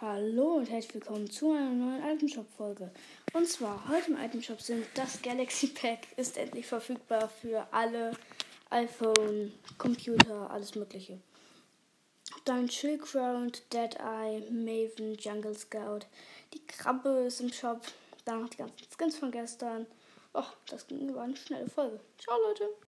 Hallo und herzlich willkommen zu einer neuen Itemshop-Folge. Und zwar heute im Itemshop sind das Galaxy Pack ist endlich verfügbar für alle iPhone, Computer, alles Mögliche. Dann Chillground, Deadeye, Maven, Jungle Scout. Die Krabbe ist im Shop. Dann noch die ganzen Skins von gestern. Och, das ging über eine schnelle Folge. Ciao, Leute.